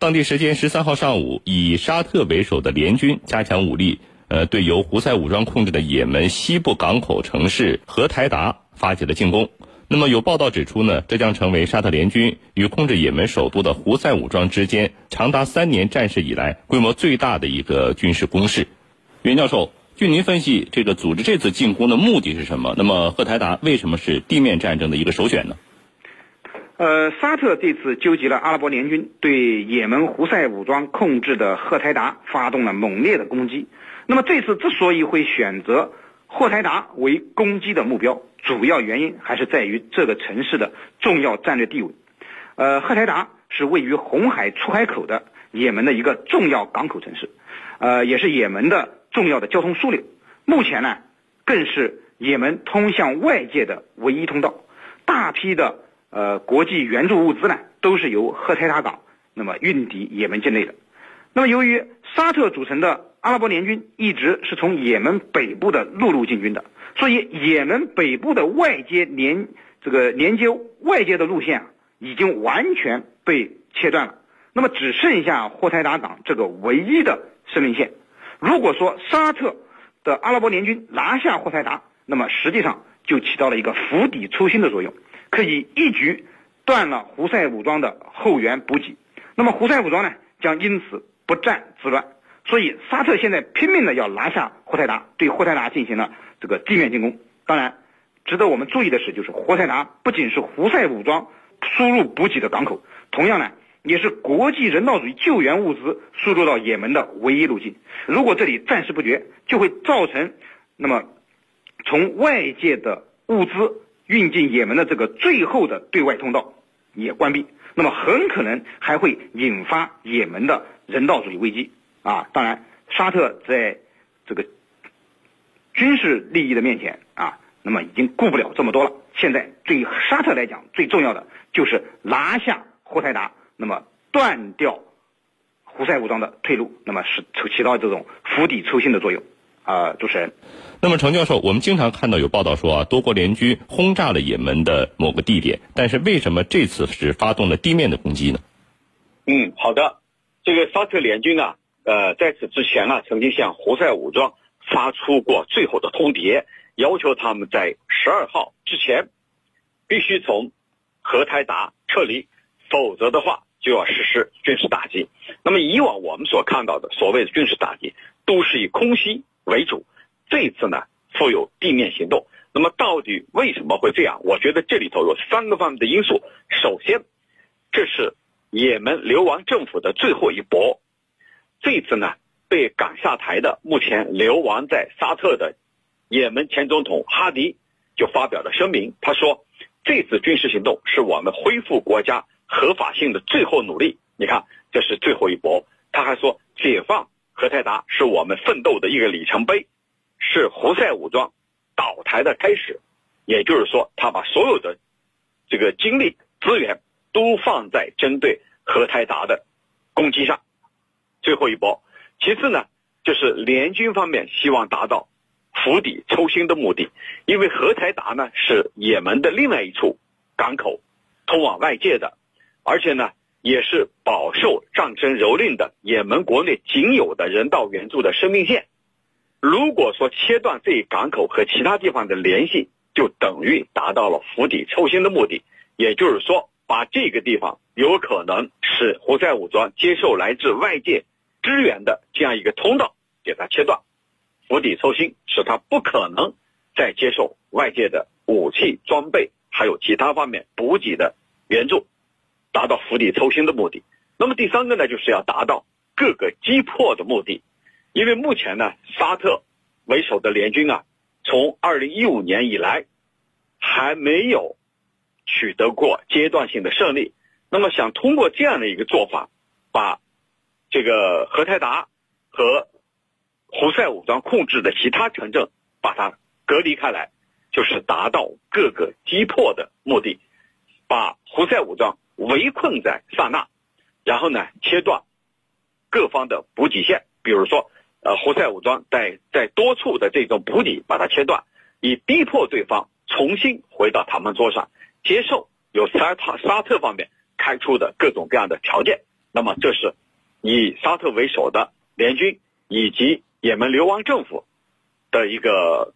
当地时间十三号上午，以沙特为首的联军加强武力，呃，对由胡塞武装控制的也门西部港口城市荷台达发起了进攻。那么有报道指出呢，这将成为沙特联军与控制也门首都的胡塞武装之间长达三年战事以来规模最大的一个军事攻势。袁教授，据您分析，这个组织这次进攻的目的是什么？那么荷台达为什么是地面战争的一个首选呢？呃，沙特这次纠集了阿拉伯联军，对也门胡塞武装控制的赫台达发动了猛烈的攻击。那么这次之所以会选择赫台达为攻击的目标，主要原因还是在于这个城市的重要战略地位。呃，赫台达是位于红海出海口的也门的一个重要港口城市，呃，也是也门的重要的交通枢纽。目前呢，更是也门通向外界的唯一通道。大批的。呃，国际援助物资呢，都是由赫台达港那么运抵也门境内的。那么，由于沙特组成的阿拉伯联军一直是从也门北部的陆路进军的，所以也门北部的外接连这个连接外界的路线啊，已经完全被切断了。那么，只剩下霍台达港这个唯一的生命线。如果说沙特的阿拉伯联军拿下霍台达，那么实际上就起到了一个釜底抽薪的作用。可以一举断了胡塞武装的后援补给，那么胡塞武装呢将因此不战自乱。所以沙特现在拼命的要拿下霍台达，对霍台达进行了这个地面进攻。当然，值得我们注意的是，就是霍台达不仅是胡塞武装输入补给的港口，同样呢也是国际人道主义救援物资输入到也门的唯一路径。如果这里暂时不决，就会造成那么从外界的物资。运进也门的这个最后的对外通道也关闭，那么很可能还会引发也门的人道主义危机啊！当然，沙特在这个军事利益的面前啊，那么已经顾不了这么多了。现在对沙特来讲，最重要的就是拿下霍台达，那么断掉胡塞武装的退路，那么是起到这种釜底抽薪的作用啊！主持人。那么，程教授，我们经常看到有报道说啊，多国联军轰炸了也门的某个地点，但是为什么这次是发动了地面的攻击呢？嗯，好的，这个沙特联军啊，呃，在此之前啊，曾经向胡塞武装发出过最后的通牒，要求他们在十二号之前必须从荷台达撤离，否则的话就要实施军事打击。那么，以往我们所看到的所谓的军事打击，都是以空袭为主。这次呢，负有地面行动。那么到底为什么会这样？我觉得这里头有三个方面的因素。首先，这是也门流亡政府的最后一搏。这次呢，被赶下台的目前流亡在沙特的也门前总统哈迪就发表了声明，他说：“这次军事行动是我们恢复国家合法性的最后努力。你看，这是最后一搏。”他还说：“解放何台达是我们奋斗的一个里程碑。”是胡塞武装倒台的开始，也就是说，他把所有的这个精力资源都放在针对何台达的攻击上，最后一波。其次呢，就是联军方面希望达到釜底抽薪的目的，因为何台达呢是也门的另外一处港口，通往外界的，而且呢也是饱受战争蹂躏的也门国内仅有的人道援助的生命线。如果说切断这一港口和其他地方的联系，就等于达到了釜底抽薪的目的。也就是说，把这个地方有可能使胡塞武装接受来自外界支援的这样一个通道给它切断，釜底抽薪，使他不可能再接受外界的武器装备还有其他方面补给的援助，达到釜底抽薪的目的。那么第三个呢，就是要达到各个击破的目的。因为目前呢，沙特为首的联军啊，从二零一五年以来还没有取得过阶段性的胜利。那么，想通过这样的一个做法，把这个荷台达和胡塞武装控制的其他城镇把它隔离开来，就是达到各个击破的目的，把胡塞武装围困在萨那，然后呢，切断各方的补给线，比如说。呃，胡塞武装在在多处的这种补给把它切断，以逼迫对方重新回到谈判桌上，接受由沙特沙特方面开出的各种各样的条件。那么这是以沙特为首的联军以及也门流亡政府的一个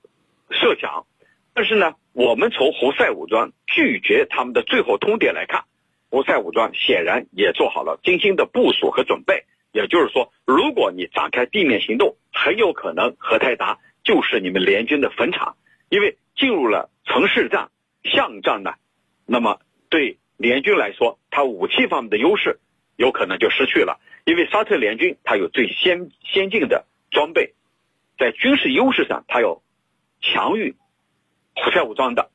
设想。但是呢，我们从胡塞武装拒绝他们的最后通牒来看，胡塞武装显然也做好了精心的部署和准备。也就是说，如果你展开地面行动，很有可能荷台达就是你们联军的坟场，因为进入了城市战、巷战呢，那么对联军来说，它武器方面的优势有可能就失去了，因为沙特联军它有最先先进的装备，在军事优势上它有强于胡塞武装的。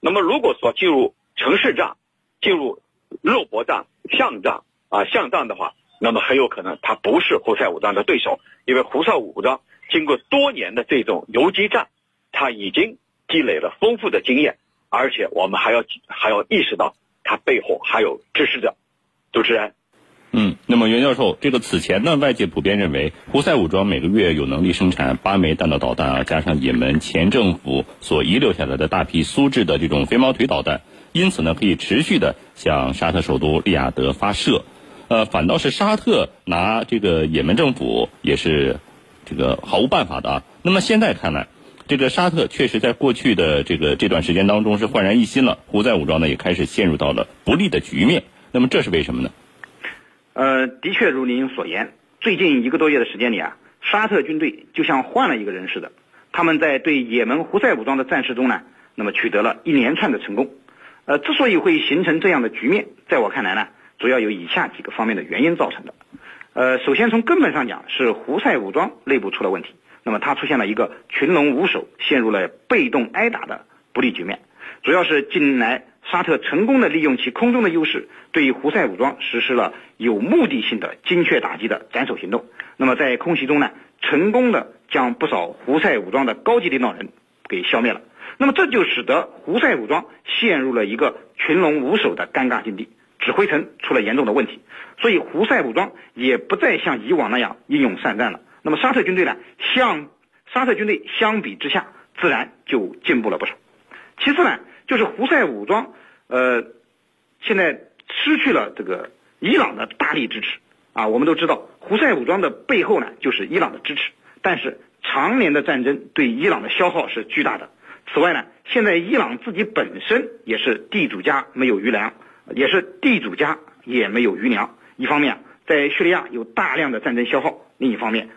那么如果说进入城市战、进入肉搏战、巷战啊巷战的话，那么很有可能他不是胡塞武装的对手，因为胡塞武装经过多年的这种游击战，他已经积累了丰富的经验，而且我们还要还要意识到他背后还有支持者。主持人，嗯，那么袁教授，这个此前呢，外界普遍认为胡塞武装每个月有能力生产八枚弹道导弹啊，加上也门前政府所遗留下来的大批苏制的这种飞毛腿导弹，因此呢，可以持续的向沙特首都利雅得发射。呃，反倒是沙特拿这个也门政府也是这个毫无办法的啊。那么现在看来，这个沙特确实在过去的这个这段时间当中是焕然一新了，胡塞武装呢也开始陷入到了不利的局面。那么这是为什么呢？呃，的确如您所言，最近一个多月的时间里啊，沙特军队就像换了一个人似的。他们在对也门胡塞武装的战事中呢，那么取得了一连串的成功。呃，之所以会形成这样的局面，在我看来呢。主要有以下几个方面的原因造成的，呃，首先从根本上讲是胡塞武装内部出了问题，那么它出现了一个群龙无首，陷入了被动挨打的不利局面。主要是近来沙特成功的利用其空中的优势，对胡塞武装实施了有目的性的精确打击的斩首行动。那么在空袭中呢，成功的将不少胡塞武装的高级领导人给消灭了。那么这就使得胡塞武装陷入了一个群龙无首的尴尬境地。指挥层出了严重的问题，所以胡塞武装也不再像以往那样英勇善战了。那么沙特军队呢？相沙特军队相比之下，自然就进步了不少。其次呢，就是胡塞武装，呃，现在失去了这个伊朗的大力支持啊。我们都知道，胡塞武装的背后呢，就是伊朗的支持。但是常年的战争对伊朗的消耗是巨大的。此外呢，现在伊朗自己本身也是地主家没有余粮。也是地主家也没有余粮。一方面，在叙利亚有大量的战争消耗；另一方面，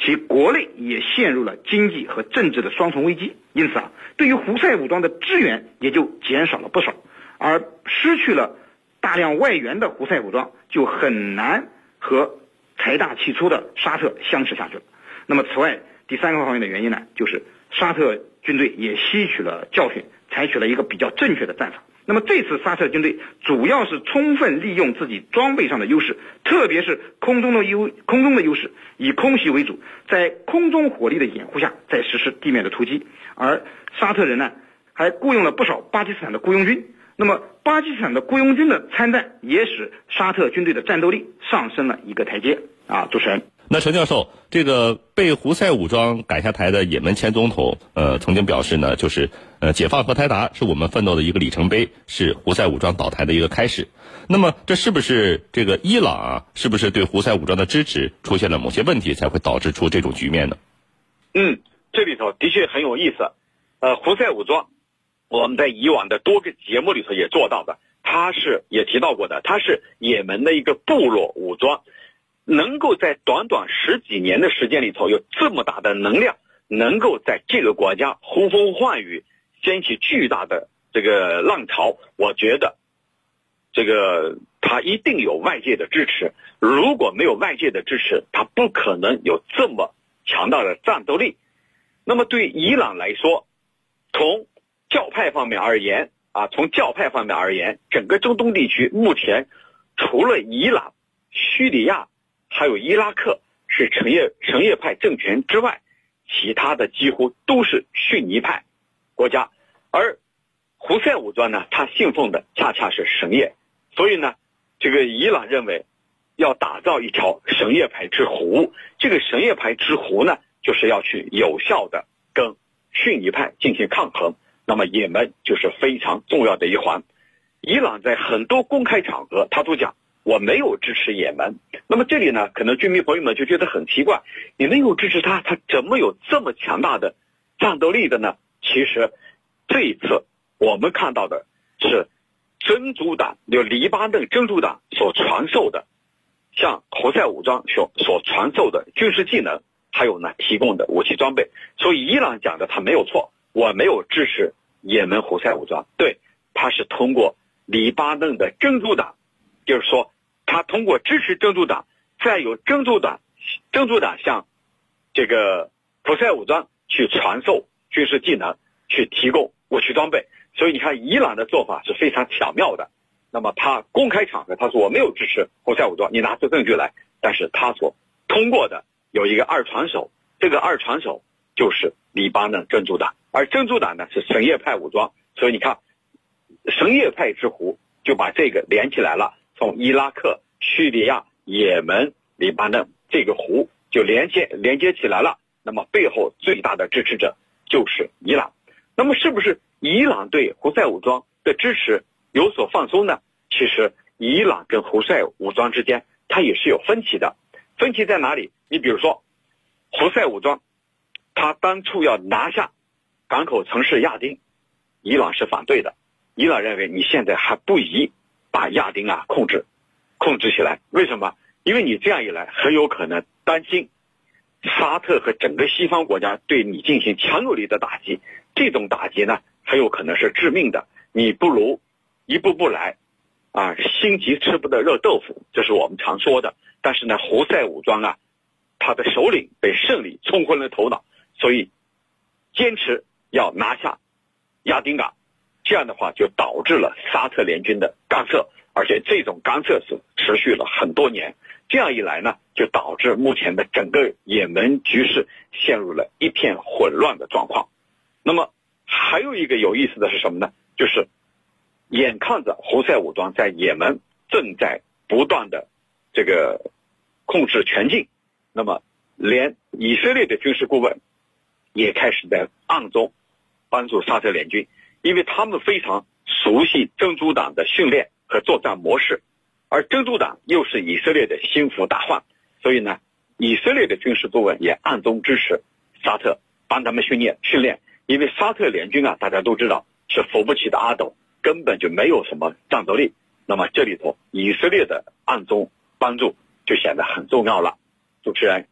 其国内也陷入了经济和政治的双重危机。因此啊，对于胡塞武装的支援也就减少了不少。而失去了大量外援的胡塞武装，就很难和财大气粗的沙特相持下去了。那么，此外，第三个方面的原因呢，就是沙特军队也吸取了教训，采取了一个比较正确的战法。那么这次沙特军队主要是充分利用自己装备上的优势，特别是空中的优空中的优势，以空袭为主，在空中火力的掩护下再实施地面的突击。而沙特人呢，还雇佣了不少巴基斯坦的雇佣军。那么巴基斯坦的雇佣军的参战，也使沙特军队的战斗力上升了一个台阶。啊，主持人。那陈教授，这个被胡塞武装赶下台的也门前总统，呃，曾经表示呢，就是呃，解放和台达是我们奋斗的一个里程碑，是胡塞武装倒台的一个开始。那么，这是不是这个伊朗啊，是不是对胡塞武装的支持出现了某些问题，才会导致出这种局面呢？嗯，这里头的确很有意思。呃，胡塞武装，我们在以往的多个节目里头也做到的，它是也提到过的，它是也门的一个部落武装。能够在短短十几年的时间里头有这么大的能量，能够在这个国家呼风唤雨，掀起巨大的这个浪潮，我觉得，这个他一定有外界的支持。如果没有外界的支持，他不可能有这么强大的战斗力。那么对伊朗来说，从教派方面而言啊，从教派方面而言，整个中东地区目前除了伊朗、叙利亚。还有伊拉克是什叶什叶派政权之外，其他的几乎都是逊尼派国家，而胡塞武装呢，他信奉的恰恰是什叶，所以呢，这个伊朗认为要打造一条什叶派之湖，这个什叶派之湖呢，就是要去有效的跟逊尼派进行抗衡，那么也门就是非常重要的一环。伊朗在很多公开场合，他都讲我没有支持也门。那么这里呢，可能军迷朋友们就觉得很奇怪，你没有支持他，他怎么有这么强大的战斗力的呢？其实这一次我们看到的是真主党，就黎巴嫩真主党所传授的，向胡塞武装所所传授的军事技能，还有呢提供的武器装备。所以伊朗讲的他没有错，我没有支持也门胡塞武装，对，他是通过黎巴嫩的真主党。就是说，他通过支持真主党，再由真主党，真主党向这个胡塞武装去传授军事技能，去提供武器装备。所以你看，伊朗的做法是非常巧妙的。那么他公开场合他说我没有支持胡塞武装，你拿出证据来。但是他所通过的有一个二传手，这个二传手就是黎巴嫩真主党，而真主党呢是什叶派武装。所以你看，什叶派之狐就把这个连起来了。从伊拉克、叙利亚、也门、黎巴嫩这个湖就连接连接起来了。那么背后最大的支持者就是伊朗。那么是不是伊朗对胡塞武装的支持有所放松呢？其实伊朗跟胡塞武装之间它也是有分歧的。分歧在哪里？你比如说，胡塞武装，他当初要拿下港口城市亚丁，伊朗是反对的。伊朗认为你现在还不宜。把亚丁啊控制，控制起来。为什么？因为你这样一来，很有可能担心沙特和整个西方国家对你进行强有力的打击。这种打击呢，很有可能是致命的。你不如一步步来，啊，心急吃不得热豆腐，这是我们常说的。但是呢，胡塞武装啊，他的首领被胜利冲昏了头脑，所以坚持要拿下亚丁港。这样的话，就导致了沙特联军的干涉，而且这种干涉是持续了很多年。这样一来呢，就导致目前的整个也门局势陷入了一片混乱的状况。那么，还有一个有意思的是什么呢？就是眼看着胡塞武装在也门正在不断的这个控制全境，那么连以色列的军事顾问也开始在暗中帮助沙特联军。因为他们非常熟悉真主党的训练和作战模式，而真主党又是以色列的心腹大患，所以呢，以色列的军事顾问也暗中支持沙特，帮他们训练训练。因为沙特联军啊，大家都知道是扶不起的阿斗，根本就没有什么战斗力。那么这里头以色列的暗中帮助就显得很重要了。主持人。